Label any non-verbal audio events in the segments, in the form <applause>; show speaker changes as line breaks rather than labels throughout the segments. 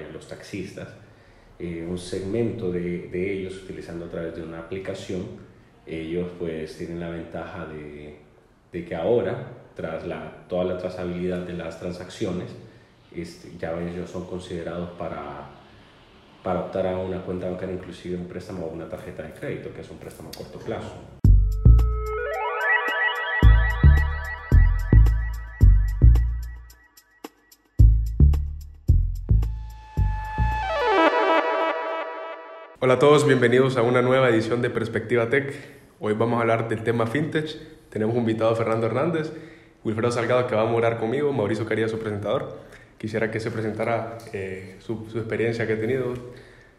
vaya, los taxistas, eh, un segmento de, ellos utilizando a través de una aplicación, ellos pues tienen la ventaja de, de que ahora, tras la, toda la trazabilidad de las transacciones, este, ya ellos son considerados para, para optar a una cuenta bancaria, inclusive un préstamo o una tarjeta de crédito, que es un préstamo a corto plazo.
Hola a todos, bienvenidos a una nueva edición de Perspectiva Tech. Hoy vamos a hablar del tema fintech. Tenemos un invitado Fernando Hernández, Wilfredo Salgado que va a morar conmigo, Mauricio Caría su presentador. Quisiera que se presentara eh, su, su, experiencia que ha tenido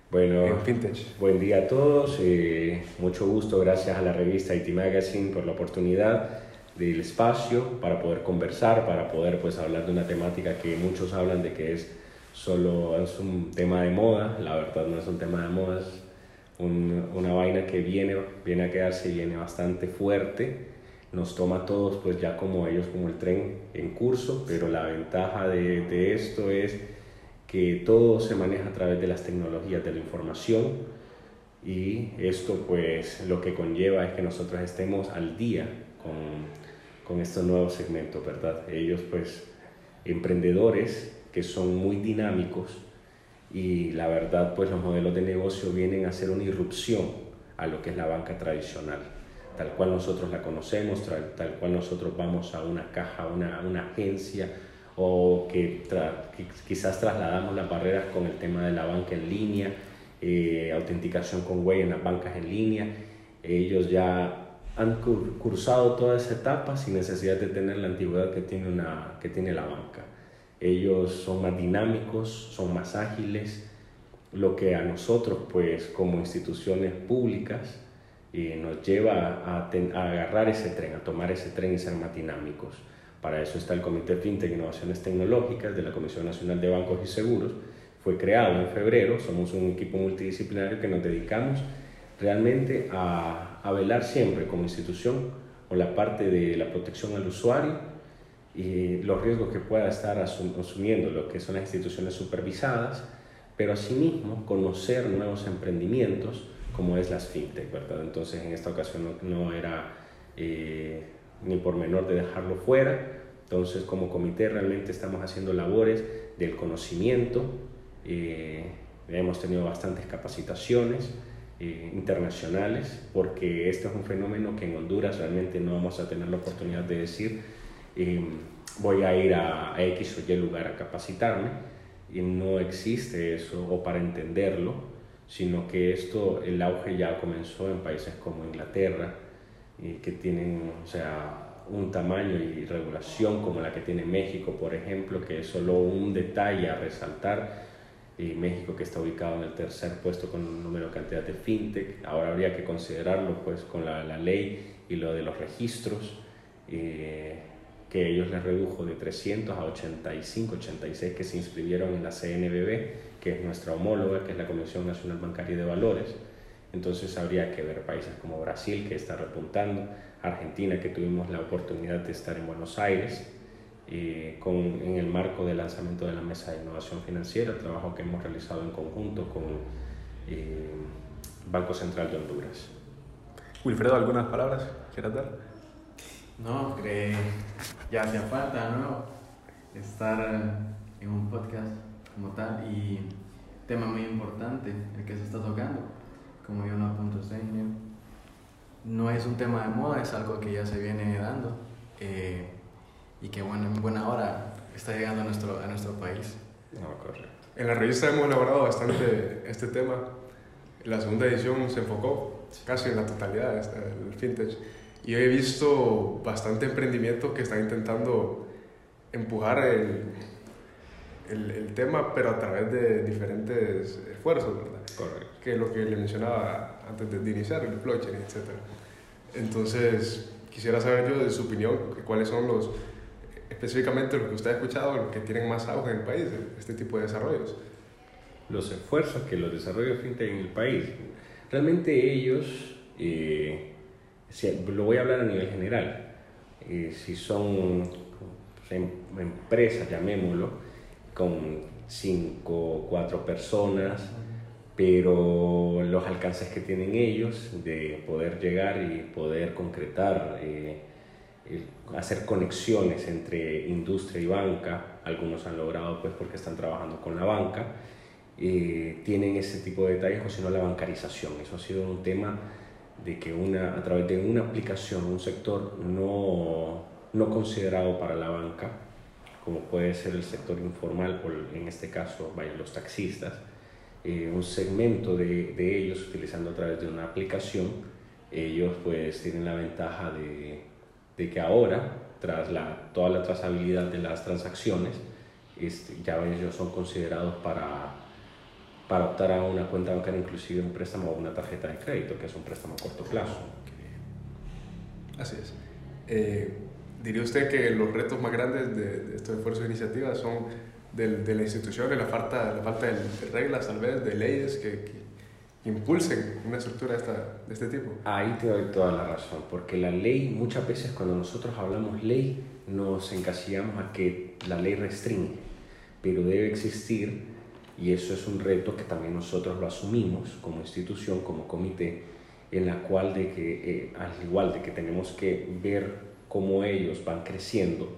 bueno, en fintech. Buen día a todos, eh, mucho gusto, gracias a la revista IT Magazine por la oportunidad del espacio para poder conversar, para poder pues hablar de una temática que muchos hablan de que es solo es un tema de moda, la verdad no es un tema de moda, es una vaina que viene, viene a quedarse y viene bastante fuerte, nos toma a todos pues ya como ellos como el tren en curso, pero la ventaja de, de esto es que todo se maneja a través de las tecnologías de la información y esto pues lo que conlleva es que nosotros estemos al día con, con estos nuevos segmentos, ¿verdad? Ellos pues emprendedores que son muy dinámicos y la verdad pues los modelos de negocio vienen a hacer una irrupción a lo que es la banca tradicional, tal cual nosotros la conocemos, tal cual nosotros vamos a una caja, una, una agencia o que, quizás trasladamos las barreras con el tema de la banca en línea, eh, autenticación con huella en las bancas en línea. Ellos ya han cursado toda esa etapa sin necesidad de tener la antigüedad que tiene, una, que tiene la banca. Ellos son más dinámicos, son más ágiles, lo que a nosotros, pues como instituciones públicas, eh, nos lleva a, agarrar ese tren, a tomar ese tren y ser más dinámicos. Para eso está el Comité FinTech Innovaciones Tecnológicas de la Comisión Nacional de Bancos y Seguros. Fue creado en febrero, somos un equipo multidisciplinario que nos dedicamos realmente a, a velar siempre como institución por la parte de la protección al usuario y los riesgos que pueda estar asumiendo lo que son las instituciones supervisadas, pero asimismo conocer nuevos emprendimientos como es las fintech, ¿verdad? Entonces en esta ocasión no, era eh, ni por menor de dejarlo fuera, entonces como comité realmente estamos haciendo labores del conocimiento, eh, hemos tenido bastantes capacitaciones, eh, internacionales, porque este es un fenómeno que en Honduras realmente no vamos a tener la oportunidad de decir voy a ir a, X o Y lugar a capacitarme y no existe eso o para entenderlo, sino que esto, el auge ya comenzó en países como Inglaterra, y que tienen, o sea, un tamaño y regulación como la que tiene México, por ejemplo, que es solo un detalle a resaltar. Y México que está ubicado en el tercer puesto con un número de cantidad de fintech, ahora habría que considerarlo pues con la, la ley y lo de los registros. Eh, que ellos les redujo de 300 a 85, 86 que se inscribieron en la CNBB, que es nuestra homóloga, que es la Comisión Nacional Bancaria de Valores. Entonces habría que ver países como Brasil, que está repuntando, Argentina, que tuvimos la oportunidad de estar en Buenos Aires, eh, con, en el marco del lanzamiento de la Mesa de Innovación Financiera, trabajo que hemos realizado en conjunto con eh, Banco Central de Honduras.
Wilfredo, ¿algunas palabras quieras dar?
No, que ya hacía falta, ¿no? Estar en un podcast como tal y tema muy importante el que se está tocando, como yo no apunto No es un tema de moda, es algo que ya se viene dando eh, y que bueno, en buena hora está llegando a nuestro, a nuestro país.
No, correcto. En la revista hemos elaborado bastante este tema. La segunda edición se enfocó casi en la totalidad del fintech y he visto bastante emprendimiento que está intentando empujar el, el, el, tema, pero a través de diferentes esfuerzos, ¿verdad?
Correcto.
Que es lo que le mencionaba antes de iniciar, el blockchain, etc. Entonces, quisiera saber yo de su opinión, cuáles son los, específicamente lo que usted ha escuchado, los que tienen más auge en el país, este tipo de desarrollos.
Los esfuerzos que los desarrollos fintech en el país, realmente ellos... Eh, lo voy a hablar a nivel general, eh, si son em, empresas, llamémoslo, con cinco, cuatro personas, pero los alcances que tienen ellos de poder llegar y poder concretar, eh, hacer conexiones entre industria y banca, algunos han logrado pues porque están trabajando con la banca, eh, tienen ese tipo de detalles, o si no la bancarización. Eso ha sido un tema de que una, a través de una aplicación, un sector no, no considerado para la banca, como puede ser el sector informal, o en este caso los taxistas, eh, un segmento de, de, ellos utilizando a través de una aplicación, ellos pues tienen la ventaja de, de que ahora, tras la, toda la trazabilidad de las transacciones, este, ya ellos son considerados para, para optar a una cuenta bancaria, inclusive un préstamo o una tarjeta de crédito, que es un préstamo a corto plazo.
Así es. Eh, ¿Diría usted que los retos más grandes de, de estos esfuerzos de iniciativa son de, de la institución, de la falta, la falta de, reglas, tal vez, de leyes que, impulsen una estructura de, esta, de este tipo?
Ahí te doy toda la razón, porque la ley, muchas veces cuando nosotros hablamos ley, nos encasillamos a que la ley restringe, pero debe existir, y eso es un reto que también nosotros lo asumimos como institución, como comité, en la cual de que, eh, al igual de que tenemos que ver cómo ellos van creciendo,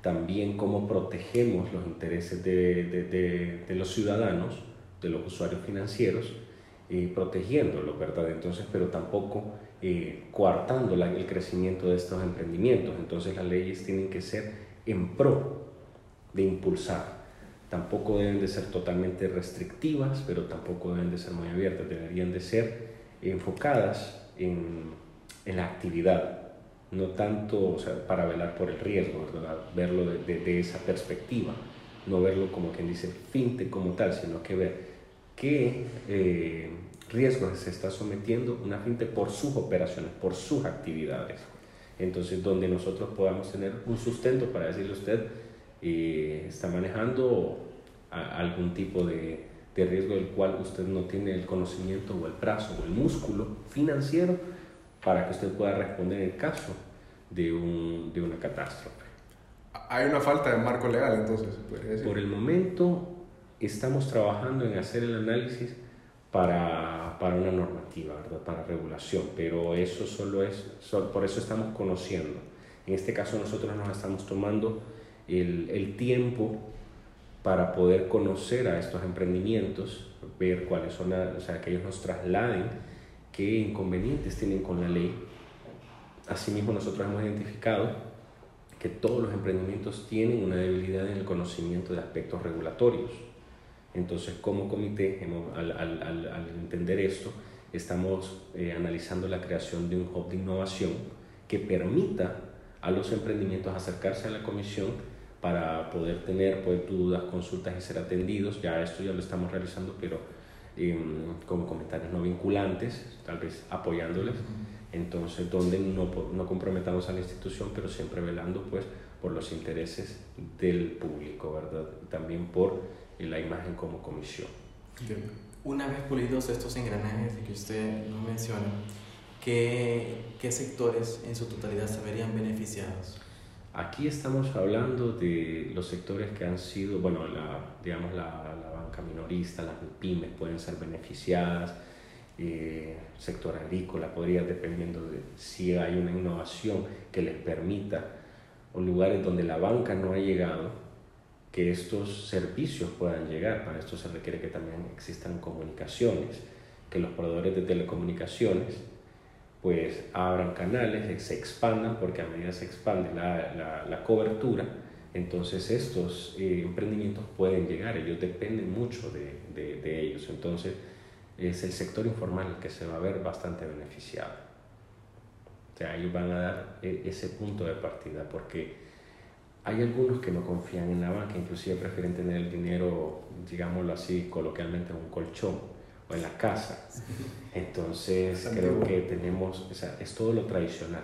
también cómo protegemos los intereses de, de, de, los ciudadanos, de los usuarios financieros, eh, protegiéndolos, ¿verdad? Entonces, pero tampoco eh, coartando el crecimiento de estos emprendimientos. Entonces, las leyes tienen que ser en pro de impulsar. Tampoco deben de ser totalmente restrictivas, pero tampoco deben de ser muy abiertas. Deberían de ser enfocadas en, en la actividad, no tanto o sea, para velar por el riesgo, ¿verdad? verlo de, de, esa perspectiva, no verlo como quien dice finte como tal, sino que ver qué eh, riesgos se está sometiendo una finte por sus operaciones, por sus actividades. Entonces, donde nosotros podamos tener un sustento para decirle a usted, eh, está manejando algún tipo de, de riesgo del cual usted no tiene el conocimiento o el brazo o el músculo financiero para que usted pueda responder en caso de, un, de una catástrofe.
Hay una falta de marco legal entonces,
Por el momento estamos trabajando en hacer el análisis para, para una normativa, ¿verdad? para regulación, pero eso solo es, por eso estamos conociendo. En este caso nosotros nos estamos tomando el, el tiempo para poder conocer a estos emprendimientos, ver cuáles son, o sea, que ellos nos trasladen qué inconvenientes tienen con la ley. Asimismo, nosotros hemos identificado que todos los emprendimientos tienen una debilidad en el conocimiento de aspectos regulatorios. Entonces, como comité, al, al, al, entender esto, estamos eh, analizando la creación de un hub de innovación que permita a los emprendimientos acercarse a la comisión para poder tener pues, dudas, consultas y ser atendidos. Ya esto ya lo estamos realizando, pero Em, con comentarios no vinculantes, tal vez apoyándoles, entonces donde no, no comprometamos a la institución, pero siempre velando pues por los intereses del público, ¿verdad? También por la imagen como comisión.
Una vez pulidos estos engranajes que usted nos menciona, ¿qué, ¿qué sectores en su totalidad se verían beneficiados?
Aquí estamos hablando de los sectores que han sido, bueno, la, digamos, la, la banca minorista, las pymes pueden ser beneficiadas, eh, sector agrícola podría, dependiendo de si hay una innovación que les permita, o lugares donde la banca no ha llegado, que estos servicios puedan llegar. Para esto se requiere que también existan comunicaciones, que los proveedores de telecomunicaciones pues abran canales, se expandan, porque a medida se expande la, la, cobertura, entonces estos eh, emprendimientos pueden llegar, ellos dependen mucho de, de, de, ellos, entonces es el sector informal el que se va a ver bastante beneficiado. O sea, ellos van a dar e, ese punto de partida, porque hay algunos que no confían en la banca, inclusive prefieren tener el dinero, digámoslo así, coloquialmente en un colchón o en la casa. Entonces creo que tenemos, o sea, es todo lo tradicional.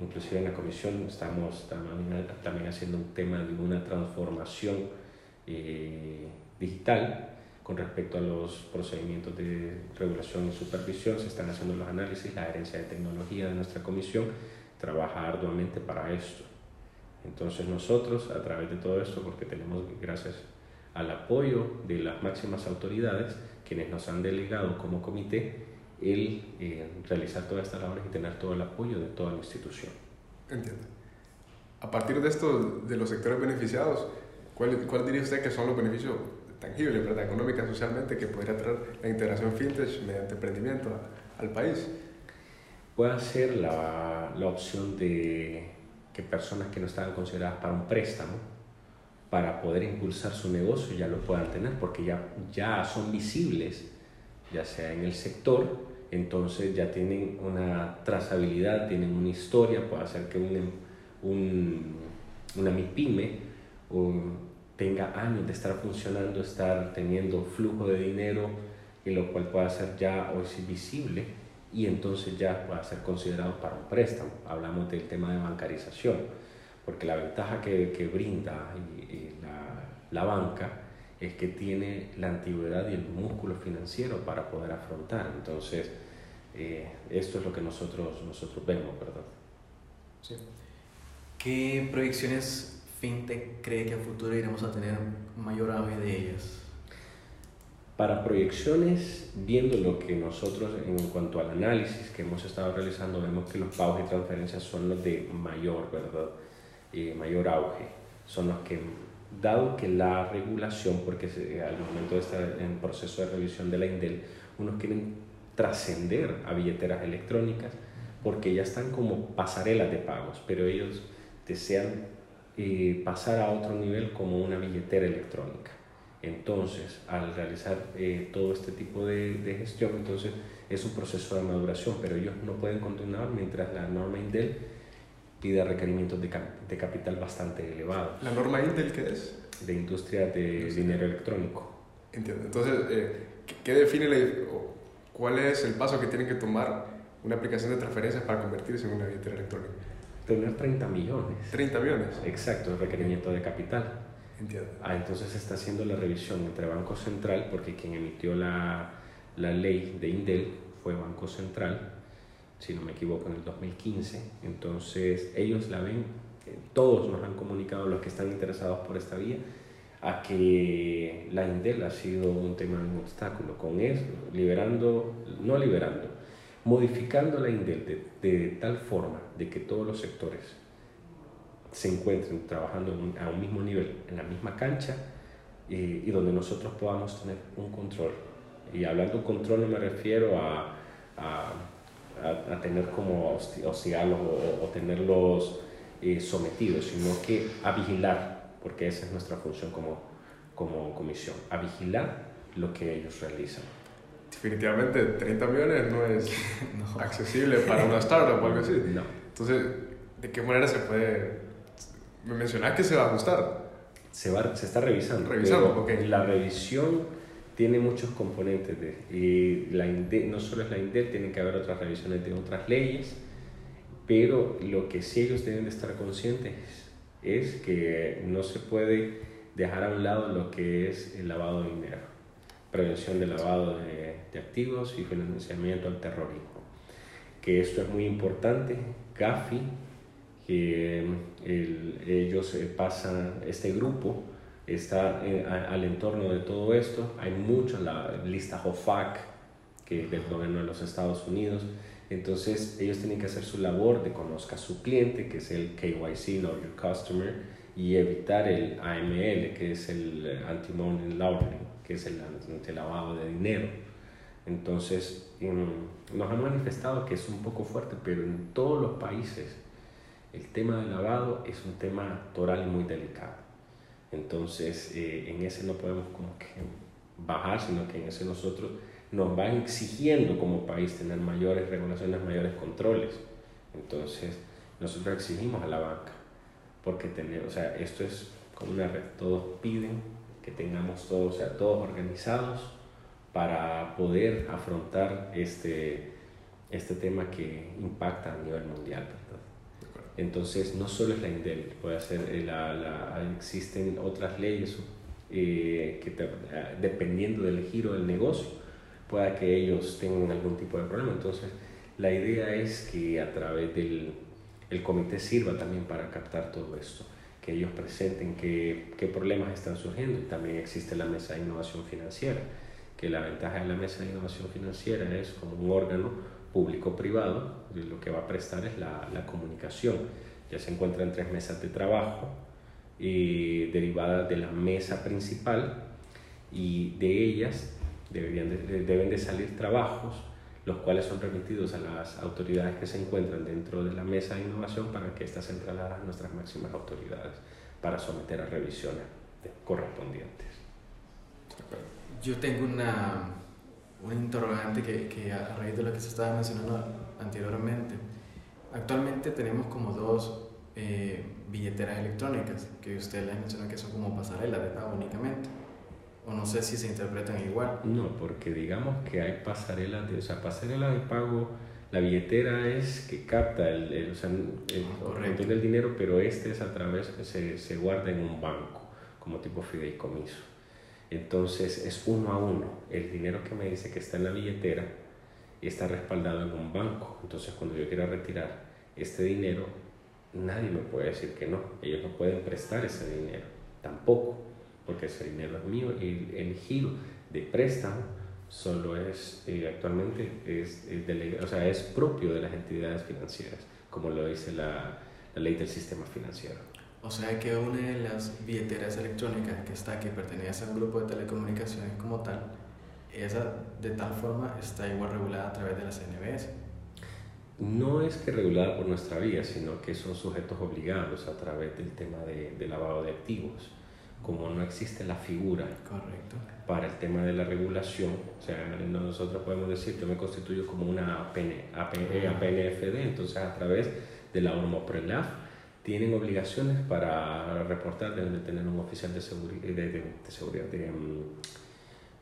Inclusive en la comisión estamos también, también haciendo un tema de una transformación eh, digital con respecto a los procedimientos de regulación y supervisión. Se están haciendo los análisis, la gerencia de tecnología de nuestra comisión trabaja arduamente para esto. Entonces nosotros, a través de todo esto, porque tenemos, gracias al apoyo de las máximas autoridades, quienes nos han delegado como comité el eh, realizar todas estas labores y tener todo el apoyo de toda la institución.
Entiendo. A partir de esto, de los sectores beneficiados, ¿cuál, cuál diría usted que son los beneficios tangibles, ¿verdad? económicas, socialmente, que podría traer la integración fintech mediante emprendimiento al país?
Puede ser la, la opción de que personas que no estaban consideradas para un préstamo, para poder impulsar su negocio, ya lo puedan tener, porque ya, ya son visibles, ya sea en el sector, entonces ya tienen una trazabilidad, tienen una historia, puede hacer que un, un, una MIPYME o tenga años de estar funcionando, estar teniendo flujo de dinero, y lo cual puede ser ya hoy visible y entonces ya puede ser considerado para un préstamo. Hablamos del tema de bancarización, porque la ventaja que, que brinda la, la, banca es que tiene la antigüedad y el músculo financiero para poder afrontar. Entonces, eh, esto es lo que nosotros, nosotros vemos, ¿verdad?
Sí. ¿Qué proyecciones fintech cree que a futuro iremos a tener mayor auge de ellas?
Para proyecciones, viendo lo que nosotros en cuanto al análisis que hemos estado realizando, vemos que los pagos y transferencias son los de mayor, ¿verdad? Eh, mayor auge. Son los que, dado que la regulación, porque al momento de estar en proceso de revisión de la INDEL, unos quieren trascender a billeteras electrónicas porque ya están como pasarelas de pagos, pero ellos desean eh, pasar a otro nivel como una billetera electrónica. Entonces, al realizar eh, todo este tipo de, de, gestión, entonces es un proceso de maduración, pero ellos no pueden continuar mientras la norma INDEL pida requerimientos de, de capital bastante elevados.
¿La norma INDEL qué es?
De industria de dinero electrónico.
Entiendo. Entonces, eh, ¿qué define la, cuál es el paso que tiene que tomar una aplicación de transferencias para convertirse en una billetera electrónica?
Tener 30 millones.
30 millones.
Exacto, el requerimiento de capital.
Entiendo.
Ah, entonces se está haciendo la revisión entre Banco Central, porque quien emitió la, la ley de INDEL fue Banco Central, si no me equivoco, en el 2015. Entonces ellos la ven, eh, todos nos han comunicado, los que están interesados por esta vía, a que la INDEL ha sido un tema, un obstáculo. Con eso, liberando, no liberando, modificando la INDEL de, de tal forma de que todos los sectores se encuentren trabajando a un mismo nivel, en la misma cancha, y, y donde nosotros podamos tener un control. Y hablando de control no me refiero a, a, a, a tener como hostigarlos o, o tenerlos eh, sometidos, sino que a vigilar, porque esa es nuestra función como, como comisión, a vigilar lo que ellos realizan.
Definitivamente 30 millones no es <laughs> no. accesible para una startup o algo así.
No.
Entonces, ¿de qué manera se puede me mencionas que se va a ajustar.
Se, va, se está revisando.
Revisando, ok.
La revisión tiene muchos componentes. De, y la INDEL, no solo es la INDEL, tienen que haber otras revisiones de otras leyes, pero lo que sí ellos deben de estar conscientes es que no se puede dejar a un lado lo que es el lavado de dinero, prevención de lavado de, de activos y financiamiento al terrorismo. Que esto es muy importante. GAFI que el, ellos eh, pasan, este grupo está a, al entorno de todo esto. Hay mucho, la lista HOFAC, que es del gobierno de los Estados Unidos. Entonces ellos tienen que hacer su labor de conozca a su cliente, que es el KYC, Know Your Customer, y evitar el AML, que es el Anti-Money Laundering, que es el antilavado de dinero. Entonces, nos han manifestado que es un poco fuerte, pero en todos los países el tema del lavado es un tema toral y muy delicado. Entonces, eh, en ese no podemos como que bajar, sino que en ese nosotros nos van exigiendo como país tener mayores regulaciones, mayores controles. Entonces, nosotros exigimos a la banca, porque tener, o sea, esto es como una red, todos piden que tengamos todos, o sea, todos organizados para poder afrontar este, este tema que impacta a nivel mundial. Entonces, no solo es la INDEL, puede ser eh, la, la, existen otras leyes eh, que ah, dependiendo del giro del negocio, pueda que ellos tengan algún tipo de problema. Entonces, la idea es que a través del el comité sirva también para captar todo esto. que ellos presenten qué, qué problemas están surgiendo. También existe la mesa de innovación financiera, que la ventaja de la mesa de innovación financiera es como un órgano público-privado, lo que va a prestar es la, la comunicación. Ya se encuentran tres mesas de trabajo y derivadas de la mesa principal y de ellas deberían deben de salir trabajos los cuales son remitidos a las autoridades que se encuentran dentro de la mesa de innovación para que éstas sean a nuestras máximas autoridades para someter a revisiones correspondientes.
Yo tengo una, un interrogante que, que, a raíz de lo que se estaba mencionando anteriormente. Actualmente tenemos como dos eh, billeteras electrónicas que usted les mencionó que son como pasarelas de pago únicamente. O no sé si se interpretan igual.
No, porque digamos que hay pasarelas de, o sea, pasarela de pago, la billetera es que capta el, el, o sea, el, el dinero, pero este es a través, se, se guarda en un banco, como tipo fideicomiso. Entonces es uno a uno. El dinero que me dice que está en la billetera está respaldado en un banco. Entonces cuando yo quiera retirar este dinero, nadie me puede decir que no. Ellos no pueden prestar ese dinero, tampoco porque ese dinero es mío y el giro de préstamo solo es eh, actualmente es, o sea, es propio de las entidades financieras, como lo dice la, ley del sistema financiero.
O sea que una de las billeteras electrónicas que está, que pertenece a un grupo de telecomunicaciones como tal, esa de tal forma está igual regulada a través de la CNBS.
No es que regulada por nuestra vía, sino que son sujetos obligados a través del tema de, de lavado de activos como no existe la figura
Correcto.
para el tema de la regulación, o sea, nosotros podemos decir, yo me constituyo como una APN, APN, APNFD, entonces a través de la ORMOPRELAF tienen obligaciones para reportar, deben de tener un oficial de, seguridad, de, seguridad, de, um,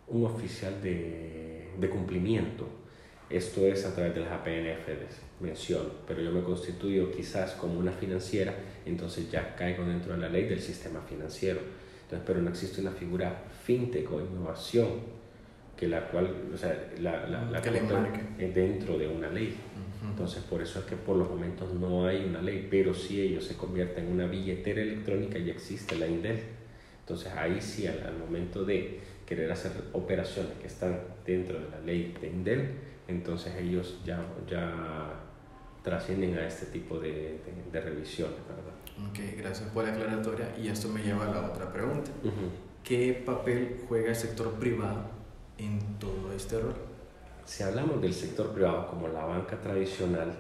un oficial de, de cumplimiento. Esto es a través de las APNFDs, menciono, pero yo me constituyo quizás como una financiera, entonces ya caigo dentro de la ley del sistema financiero entonces, pero no existe una figura fintech o innovación que la cual, o sea, la, la, la
que le
dentro de una ley. Entonces, por eso es que por los momentos no hay una ley, pero si ellos se convierten en una billetera electrónica, ya existe la INDEL. Entonces, ahí sí, al, al, momento de querer hacer operaciones que están dentro de la ley de INDEL, entonces ellos ya, ya trascienden a este tipo de, de, de revisiones, ¿verdad?
Ok, gracias por la aclaratoria y esto me lleva a la otra pregunta. ¿Qué papel juega el sector privado en todo este rol?
Si hablamos del sector privado como la banca tradicional,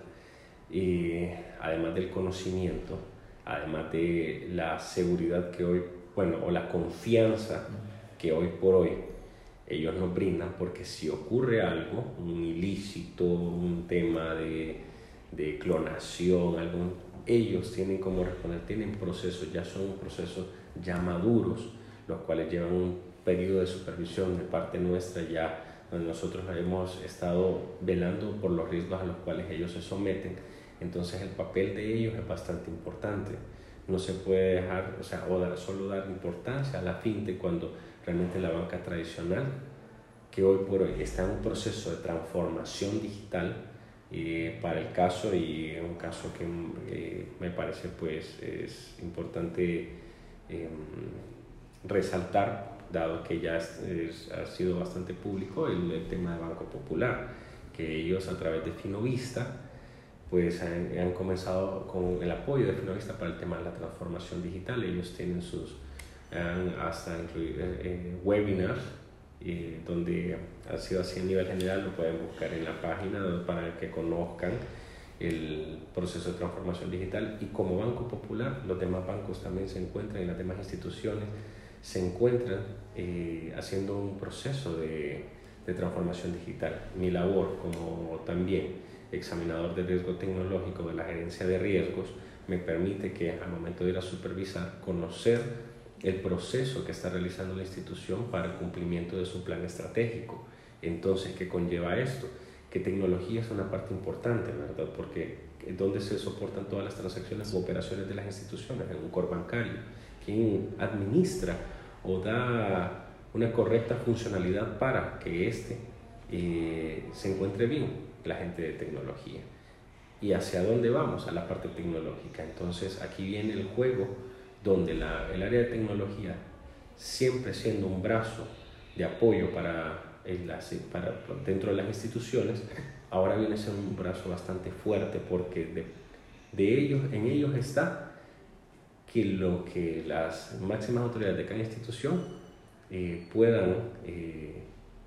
y además del conocimiento, además de la seguridad que hoy, bueno, o la confianza que hoy por hoy ellos nos brindan, porque si ocurre algo, un ilícito, un tema de, de clonación, algún ellos tienen como responder, tienen procesos, ya son procesos ya maduros, los cuales llevan un periodo de supervisión de parte nuestra ya donde nosotros hemos estado velando por los riesgos a los cuales ellos se someten. Entonces el papel de ellos es bastante importante. No se puede dejar, o sea, o dar, solo dar importancia a la fintech cuando realmente la banca tradicional, que hoy por hoy está en un proceso de transformación digital, para el caso y un caso que eh, me parece pues es importante em, resaltar dado que ya ha sido bastante público el, tema de Banco Popular que ellos a través de Finovista pues han, comenzado con el apoyo de Finovista para el tema de la transformación digital. Ellos tienen sus hasta eh, webinars eh, donde ha sido así a nivel general, lo pueden buscar en la página para que conozcan el proceso de transformación digital. Y como Banco Popular, los demás bancos también se encuentran y las demás instituciones se encuentran eh, haciendo un proceso de, de, transformación digital. Mi labor como también examinador de riesgo tecnológico de la gerencia de riesgos me permite que al momento de ir a supervisar, conocer el proceso que está realizando la institución para el cumplimiento de su plan estratégico. Entonces, ¿qué conlleva esto? Que tecnología es una parte importante, ¿verdad? Porque donde se soportan todas las transacciones o operaciones de las instituciones, en un core bancario, quien administra o da una correcta funcionalidad para que éste eh, se encuentre bien, la gente de tecnología. ¿Y hacia dónde vamos? A la parte tecnológica. Entonces aquí viene el juego donde el área de tecnología, siempre siendo un brazo de apoyo para, para dentro de las instituciones, ahora viene a ser un brazo bastante fuerte porque de, de ellos, en ellos está que lo que las máximas autoridades de cada institución eh, puedan eh,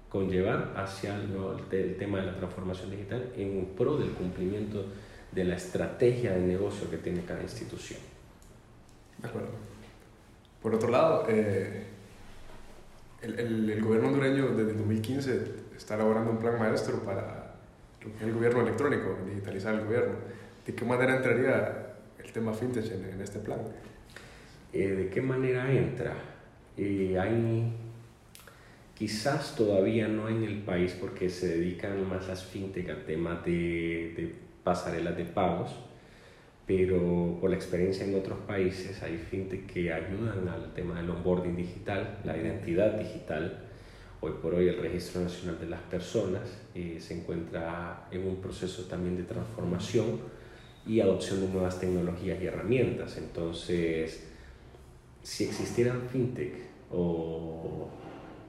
conllevar hacia el, tema de la transformación digital en pro del cumplimiento de la estrategia de negocio que tiene cada institución.
De acuerdo. Por otro lado, eh, el, el, el, gobierno hondureño desde 2015 está elaborando un plan maestro para el gobierno electrónico, digitalizar el gobierno. ¿De qué manera entraría el tema fintech en, en este plan?
Eh, ¿De qué manera entra? Eh, hay quizás todavía no en el país porque se dedican más las fintech al tema de, de pasarelas de pagos, pero por la experiencia en otros países hay fintech que ayudan al tema del onboarding digital, la identidad digital. Hoy por hoy el Registro Nacional de las Personas eh, se encuentra en un proceso también de transformación y adopción de nuevas tecnologías y herramientas. Entonces, si existieran fintech o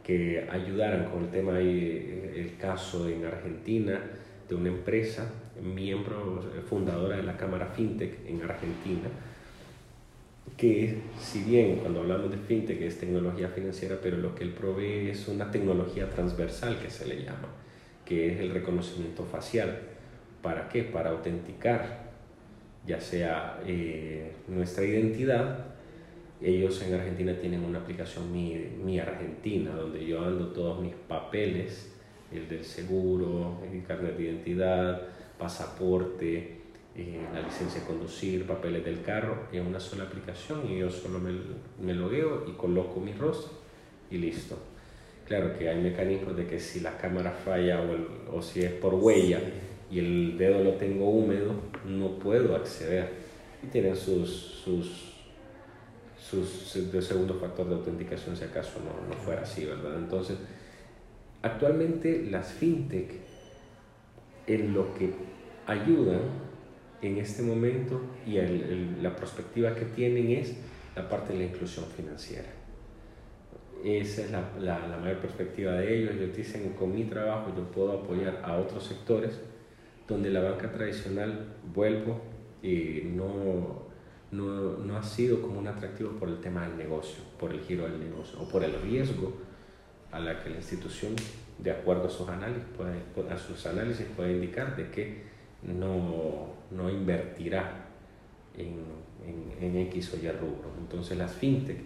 que ayudaran con el tema, el caso en Argentina de una empresa, miembro fundadora de la Cámara FinTech en Argentina, que si bien cuando hablamos de fintech es tecnología financiera, pero lo que él provee es una tecnología transversal que se le llama, que es el reconocimiento facial. ¿Para qué? Para autenticar ya sea eh, nuestra identidad ellos en Argentina tienen una aplicación Mi, Argentina, donde yo ando todos mis papeles, el del seguro, el carnet de identidad, pasaporte, eh, la licencia de conducir, papeles del carro, en una sola aplicación y yo solo me, me logueo y coloco mi rostro y listo. Claro que hay mecanismos de que si la cámara falla o, o si es por huella y el dedo lo tengo húmedo, no puedo acceder. Y tienen sus, sus de segundo factor de autenticación si acaso no, no fuera así, ¿verdad? Entonces, actualmente las fintech en lo que ayudan en este momento y el, la perspectiva que tienen es la parte de la inclusión financiera. Esa es la, la, la, mayor perspectiva de ellos. Ellos dicen, con mi trabajo yo puedo apoyar a otros sectores donde la banca tradicional, vuelvo, y no, no, no, ha sido como un atractivo por el tema del negocio, por el giro del negocio o por el riesgo a la que la institución, de acuerdo a sus análisis, puede, a sus análisis puede indicar de que no, no invertirá en, en, en, X o Y rubro. Entonces las fintech,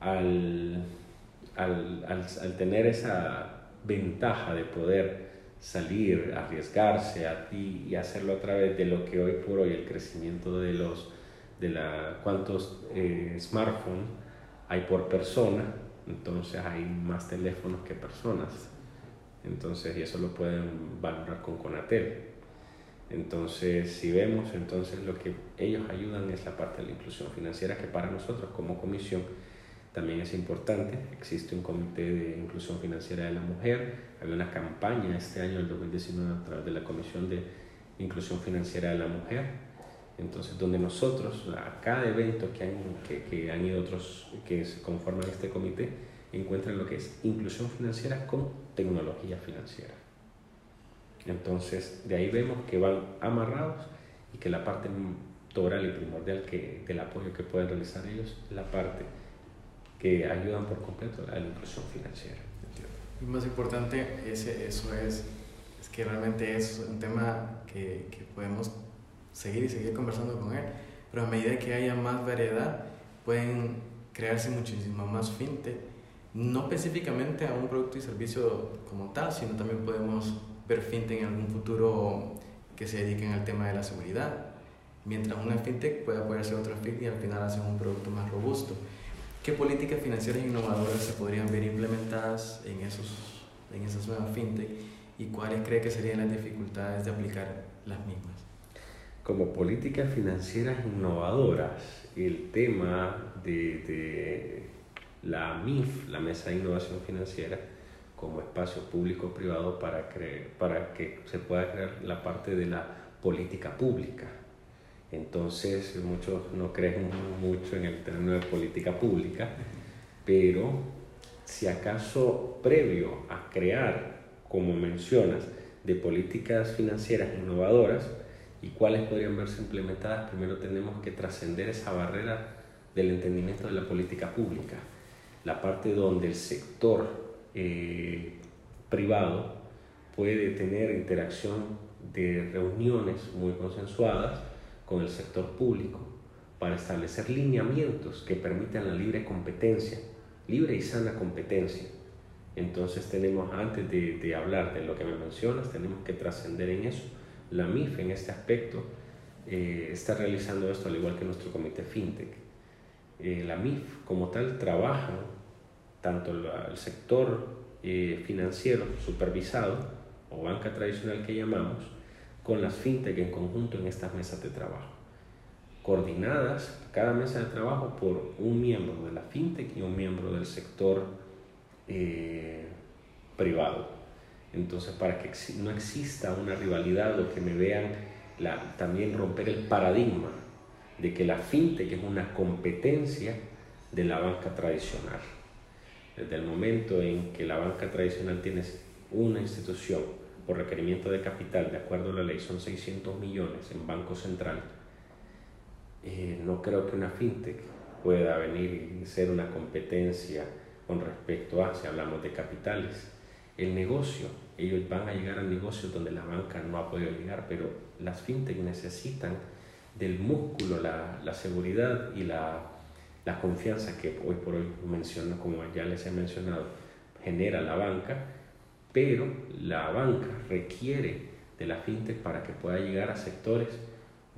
al, al, al, al tener esa ventaja de poder salir, arriesgarse a ti y hacerlo a través de lo que hoy por hoy el crecimiento de los de la, cuántos eh, smartphones hay por persona, entonces hay más teléfonos que personas. Entonces, y eso lo pueden valorar con Conatel. Entonces, si vemos, entonces lo que ellos ayudan es la parte de la inclusión financiera, que para nosotros como comisión también es importante. Existe un comité de inclusión financiera de la mujer. Hay una campaña este año, el 2019, a través de la Comisión de Inclusión Financiera de la Mujer, entonces, donde nosotros, a cada evento que han, que, que han ido otros que se conforman este comité, encuentran lo que es inclusión financiera con tecnología financiera. Entonces, de ahí vemos que van amarrados y que la parte toral y primordial que, del apoyo que pueden realizar ellos, la parte que ayudan por completo a la inclusión financiera.
Y más importante, ese, eso es, es que realmente es un tema que, que podemos seguir y seguir conversando con él. Pero a medida que haya más variedad, pueden crearse muchísimo más fintech, no específicamente a un producto y servicio como tal, sino también podemos ver fintech en algún futuro que se dediquen al tema de la seguridad. Mientras una fintech puede apoyarse a otra fintech y al final hacen un producto más robusto. ¿Qué políticas financieras innovadoras se podrían ver implementadas en, esos, en esas nuevas fintech y cuáles cree que serían las dificultades de aplicar las mismas?
como políticas financieras innovadoras, el tema de, de, la MIF, la Mesa de Innovación Financiera, como espacio público-privado para, para que se pueda crear la parte de la política pública. Entonces, muchos no creen mucho en el término de política pública, pero si acaso previo a crear, como mencionas, de políticas financieras innovadoras y cuáles podrían verse implementadas, primero tenemos que trascender esa barrera del entendimiento de la política pública, la parte donde el sector eh, privado puede tener interacción de reuniones muy consensuadas con el sector público para establecer lineamientos que permitan la libre competencia, libre y sana competencia. Entonces tenemos, antes de, hablar de lo que me mencionas, tenemos que trascender en eso. La MIF en este aspecto eh, está realizando esto al igual que nuestro comité FinTech. Eh, la MIF como tal trabaja tanto el sector eh, financiero supervisado o banca tradicional que llamamos, con las fintech en conjunto en estas mesas de trabajo, coordinadas cada mesa de trabajo por un miembro de la fintech y un miembro del sector eh, privado. Entonces, para que no exista una rivalidad o que me vean también romper el paradigma de que la fintech es una competencia de la banca tradicional. Desde el momento en que la banca tradicional tiene una institución por requerimiento de capital, de acuerdo a la ley, son 600 millones en Banco Central, eh, no creo que una fintech pueda venir y ser una competencia con respecto a, si hablamos de capitales, el negocio. Ellos van a llegar a negocios donde la banca no ha podido llegar, pero las fintech necesitan del músculo, la, la seguridad y la, la, confianza que hoy por hoy menciono, como ya les he mencionado, genera la banca pero la banca requiere de la fintech para que pueda llegar a sectores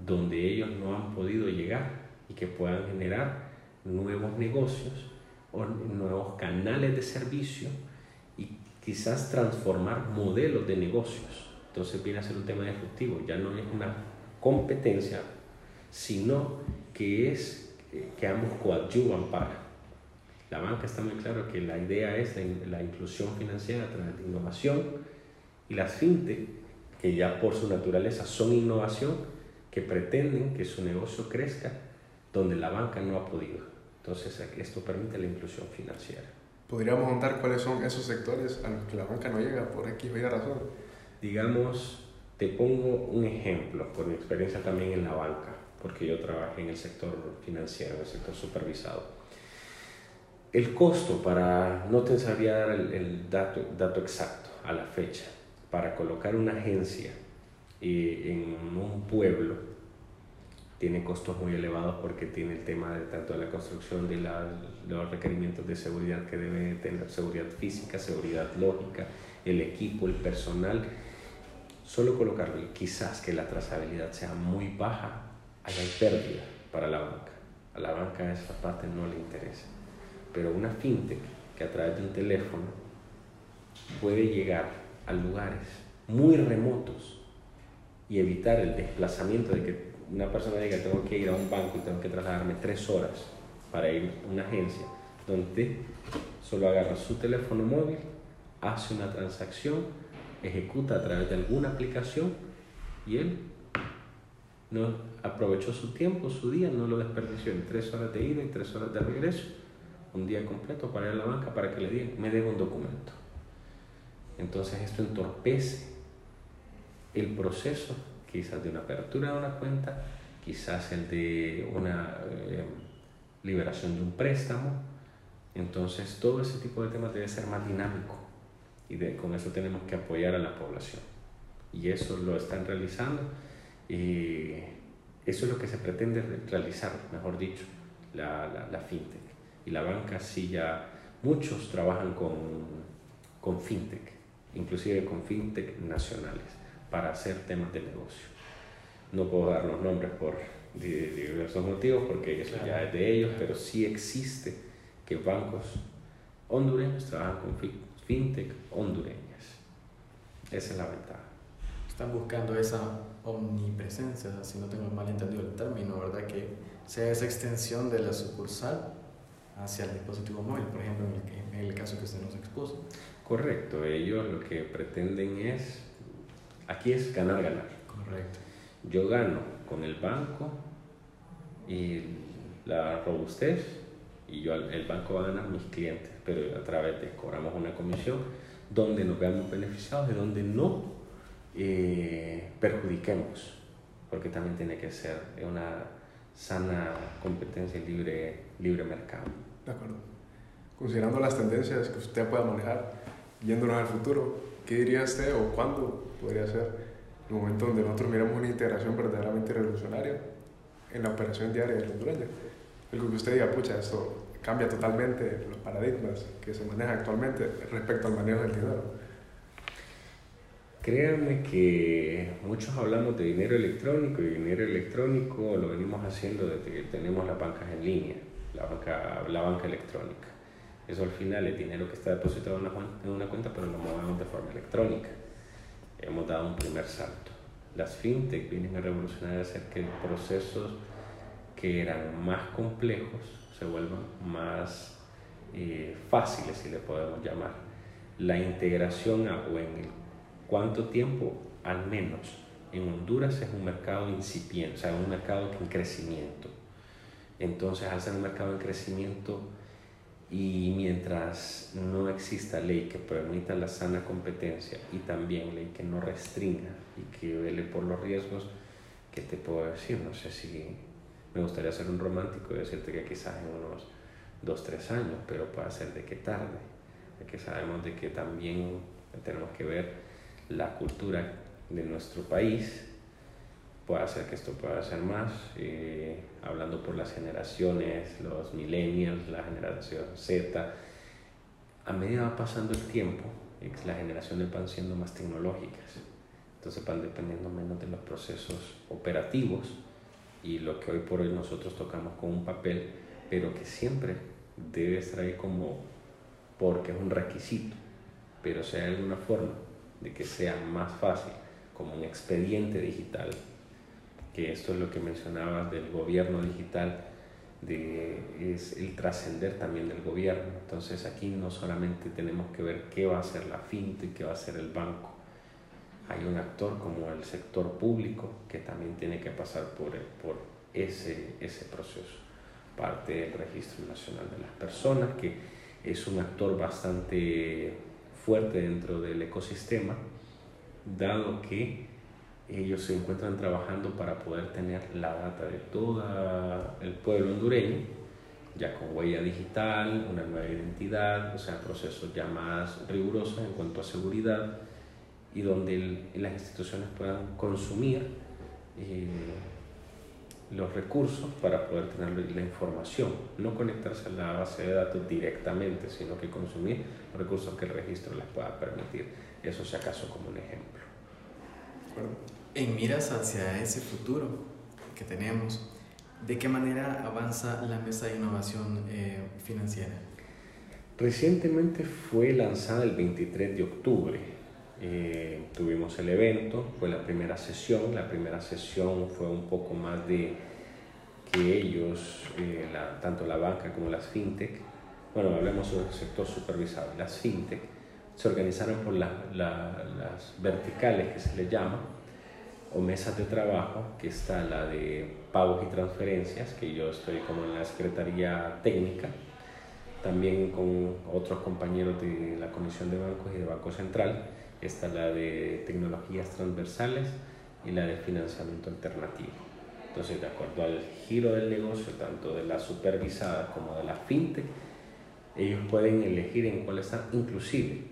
donde ellos no han podido llegar y que puedan generar nuevos negocios o nuevos canales de servicio y quizás transformar modelos de negocios. Entonces viene a ser un tema disruptivo, ya no es una competencia, sino que es que ambos coadyuvan para la banca está muy claro que la idea es la, inclusión financiera a través de innovación y las fintech, que ya por su naturaleza son innovación, que pretenden que su negocio crezca donde la banca no ha podido. Entonces esto permite la inclusión financiera.
¿Podríamos contar cuáles son esos sectores a los que la banca no llega por X o Y razón?
Digamos, te pongo un ejemplo por mi experiencia también en la banca, porque yo trabajé en el sector financiero, en el sector supervisado el costo para, no te sabría dar el, dato, exacto a la fecha, para colocar una agencia eh, en un pueblo, tiene costos muy elevados porque tiene el tema de tanto de la construcción de los requerimientos de seguridad que debe tener, seguridad física, seguridad lógica, el equipo, el personal. Solo colocarlo y quizás que la trazabilidad sea muy baja, hay pérdida para la banca. A la banca esa parte no le interesa pero una fintech que a través de un teléfono puede llegar a lugares muy remotos y evitar el desplazamiento de que una persona diga tengo que ir a un banco y tengo que trasladarme tres horas para ir a una agencia, donde solo agarra su teléfono móvil, hace una transacción, ejecuta a través de alguna aplicación y él no aprovechó su tiempo, su día, no lo desperdició en tres horas de ida y tres horas de regreso un día completo para ir a la banca para que le digan, me den un documento. Entonces esto entorpece el proceso quizás de una apertura de una cuenta, quizás el de una eh, liberación de un préstamo. Entonces todo ese tipo de temas debe ser más dinámico y con eso tenemos que apoyar a la población. Y eso lo están realizando y eso es lo que se pretende realizar, mejor dicho, la, la, la y la banca sí ya muchos trabajan con, con fintech, inclusive con fintech nacionales, para hacer temas de negocio. No puedo dar los nombres por diversos motivos porque eso ya es de ellos, pero sí existe que bancos hondureños trabajan con fintech hondureñas. Esa es la ventaja.
Están buscando esa omnipresencia, si no tengo mal entendido el término, ¿verdad? Que sea esa extensión de la sucursal hacia el dispositivo móvil, por ejemplo, en el, caso que usted nos expuso.
Correcto, ellos lo que pretenden es, aquí es ganar, ganar.
Correcto.
Yo gano con el banco y la robustez y yo, el banco va a ganar mis clientes, pero a través de cobramos una comisión donde nos veamos beneficiados y donde no eh, perjudiquemos, porque también tiene que ser una sana competencia y libre, libre mercado.
De acuerdo. Considerando las tendencias que usted pueda manejar, yéndonos al futuro, ¿qué diría usted o cuándo podría ser el momento donde nosotros miramos una integración verdaderamente revolucionaria en la operación diaria del hondureño? Algo que usted diga, pucha, esto cambia totalmente los paradigmas que se manejan actualmente respecto al manejo del dinero.
Créanme que muchos hablamos de dinero electrónico y dinero electrónico lo venimos haciendo desde que tenemos las bancas en línea, la banca, la banca electrónica. Eso al final es dinero que está depositado en una, en una cuenta, pero lo movemos de forma electrónica. Hemos dado un primer salto. Las fintech vienen a revolucionar hacer que procesos que eran más complejos se vuelvan más eh, fáciles, si le podemos llamar. La integración a, o en el cuánto tiempo, al menos en Honduras es un mercado incipiente, o sea, un mercado en crecimiento. Entonces, al ser un mercado en crecimiento y mientras no exista ley que permita la sana competencia y también ley que no restringa y que vele por los riesgos, ¿qué te puedo decir? No sé si me gustaría ser un romántico y decirte que quizás en unos dos, tres años, pero puede ser de qué tarde, de que sabemos de que también tenemos que ver la cultura de nuestro país, puede hacer que esto pueda ser más, eh, hablando por las generaciones, los millennials, la generación Z, a medida va pasando el tiempo, las generaciones van siendo más tecnológicas, entonces van dependiendo menos de los procesos operativos y lo que hoy por hoy nosotros tocamos con un papel, pero que siempre debe estar ahí como porque es un requisito, pero si hay alguna forma de que sea más fácil, como un expediente digital, que esto es lo que mencionabas del gobierno digital, de, es el trascender también del gobierno. Entonces aquí no solamente tenemos que ver qué va a hacer la fintech, qué va a hacer el banco, hay un actor como el sector público que también tiene que pasar por, por ese, ese proceso. Parte del Registro Nacional de las Personas, que es un actor bastante fuerte dentro del ecosistema, dado que ellos se encuentran trabajando para poder tener la data de todo el pueblo hondureño, ya con huella digital, una nueva identidad, o sea, procesos ya más rigurosos en cuanto a seguridad y donde las instituciones puedan consumir eh, los recursos para poder tener la información, no conectarse a la base de datos directamente, sino que consumir los recursos que el registro les pueda permitir. Eso si acaso como un ejemplo.
En miras hacia ese futuro que tenemos, ¿de qué manera avanza la mesa de innovación eh, financiera?
Recientemente fue lanzada el 23 de octubre eh, tuvimos el evento, fue la primera sesión, la primera sesión fue un poco más de que ellos, eh, tanto la banca como las fintech, bueno, hablemos del sector supervisado, las fintech, se organizaron por las verticales que se le llama, o mesas de trabajo, que está la de pagos y transferencias, que yo estoy como en la Secretaría Técnica, también con otros compañeros de la Comisión de Bancos y de Banco Central, Está la de tecnologías transversales y la de financiamiento alternativo. Entonces, de acuerdo al giro del negocio, tanto de la supervisada como de la fintech, ellos pueden elegir en cuál están, inclusive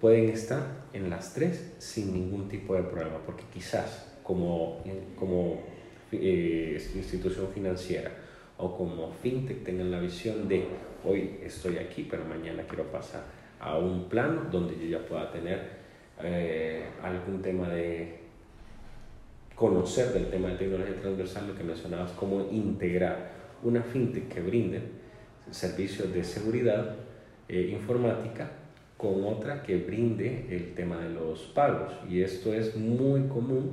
pueden estar en las tres sin ningún tipo de problema, porque quizás como, como eh, institución financiera o como fintech tengan la visión de hoy estoy aquí, pero mañana quiero pasar a un plano donde yo ya pueda tener eh, algún tema de conocer del tema de tecnología transversal, lo que mencionabas, cómo integrar una fintech que brinde servicios de seguridad eh, informática con otra que brinde el tema de los pagos. Y esto es muy común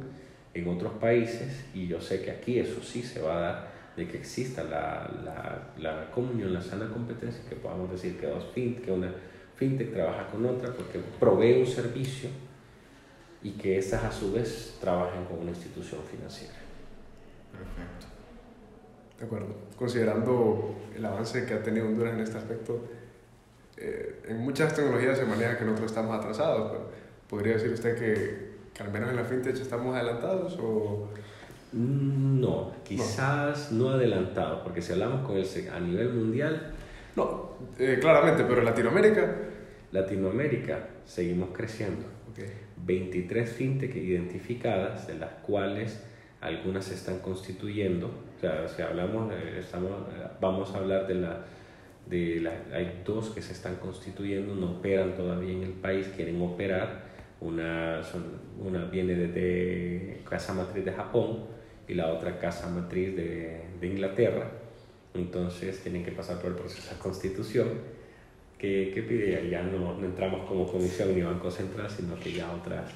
en otros países y yo sé que aquí eso sí se va a dar de que exista la, la, la comunión, la sana competencia, que podamos decir que dos fintech, que una fintech trabaja con otra porque provee un servicio y que estas a su vez trabajen con una institución financiera.
Perfecto.
De acuerdo. Considerando el avance que ha tenido Honduras en este aspecto, eh, en muchas tecnologías se maneja que nosotros estamos atrasados. Pero ¿Podría decir usted que, que, al menos en la fintech estamos adelantados o...?
Mm, no, quizás no, adelantados, porque si hablamos con el, a nivel mundial...
No, eh, claramente, pero Latinoamérica...
Latinoamérica seguimos creciendo. Okay. 23 fintech identificadas, de las cuales algunas se están constituyendo. O sea, si hablamos, estamos, vamos a hablar de la, de la, hay dos que se están constituyendo, no operan todavía en el país, quieren operar. Una, son, una viene desde casa matriz de Japón y la otra casa matriz de, de Inglaterra. Entonces tienen que pasar por el proceso de constitución que, que pide, ya no, no entramos como comisión ni banco central, sino que ya otras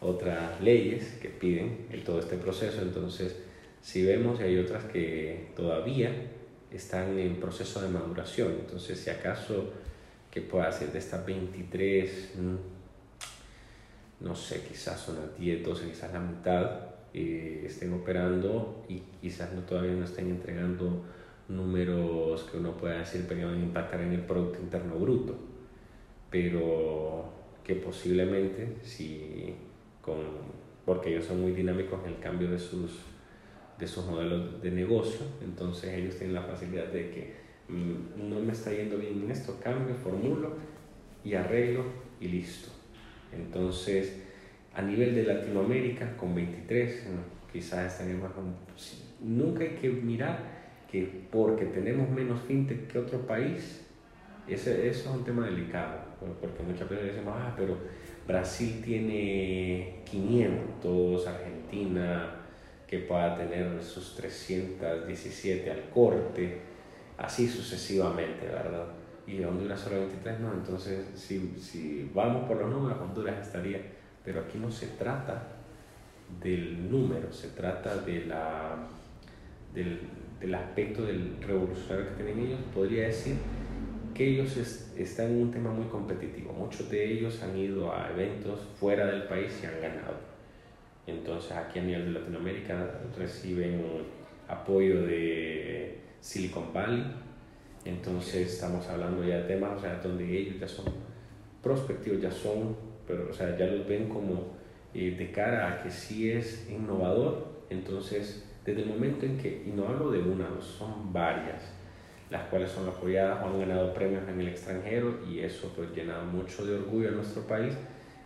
otras leyes que piden todo este proceso. Entonces, si vemos, hay otras que todavía están en proceso de maduración. Entonces, si acaso, que pueda ser de estas 23, mm, no sé, quizás unas 10, 12, quizás la mitad, eh, estén operando y quizás no, todavía no estén entregando números que uno pueda decir van a impactar en el Producto Interno Bruto, pero que posiblemente si porque ellos son muy dinámicos en el cambio de sus, de sus modelos de negocio, entonces ellos tienen la facilidad de que mm, no me está yendo bien en esto, cambio, formulo y arreglo y listo. Entonces, a nivel de Latinoamérica, con 23, quizás estaríamos más... Nunca hay que mirar que porque tenemos menos fintech que otro país, ese, eso es un tema delicado, porque muchas veces decimos, ah, pero Brasil tiene 500, Argentina que pueda tener sus 317 al corte, así sucesivamente, ¿verdad? Y Honduras solo 23 no, entonces si, si vamos por los números, Honduras estaría, pero aquí no se trata del número, se trata de la, del, del aspecto del revolucionario que tienen ellos, podría decir que ellos están en un tema muy competitivo. Muchos de ellos han ido a eventos fuera del país y han ganado. Entonces aquí a nivel de Latinoamérica reciben apoyo de Silicon Valley. Entonces estamos hablando ya de temas o sea, donde ellos ya son prospectivos, ya son, pero o sea, ya los ven como eh, de cara a que sí es innovador. Entonces, desde el momento en que, y no hablo de una, son varias, las cuales son apoyadas o han ganado premios en el extranjero y eso pues llena mucho de orgullo a nuestro país.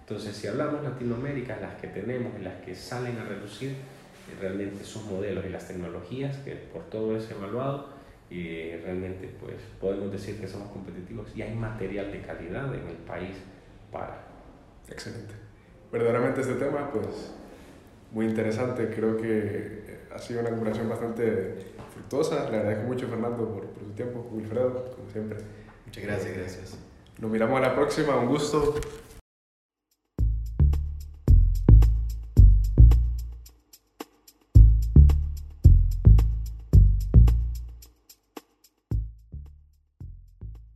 Entonces si hablamos Latinoamérica, las que tenemos y las que salen a reducir eh, realmente sus modelos y las tecnologías que por todo es evaluado y realmente pues podemos decir que somos competitivos y hay material de calidad en el país para.
Excelente. Verdaderamente este tema pues muy interesante, creo que ha sido una colaboración bastante fructuosa. Le agradezco mucho, Fernando, por, por su tiempo. Wilfredo, como siempre.
Muchas gracias, gracias.
Nos miramos a la próxima, un gusto.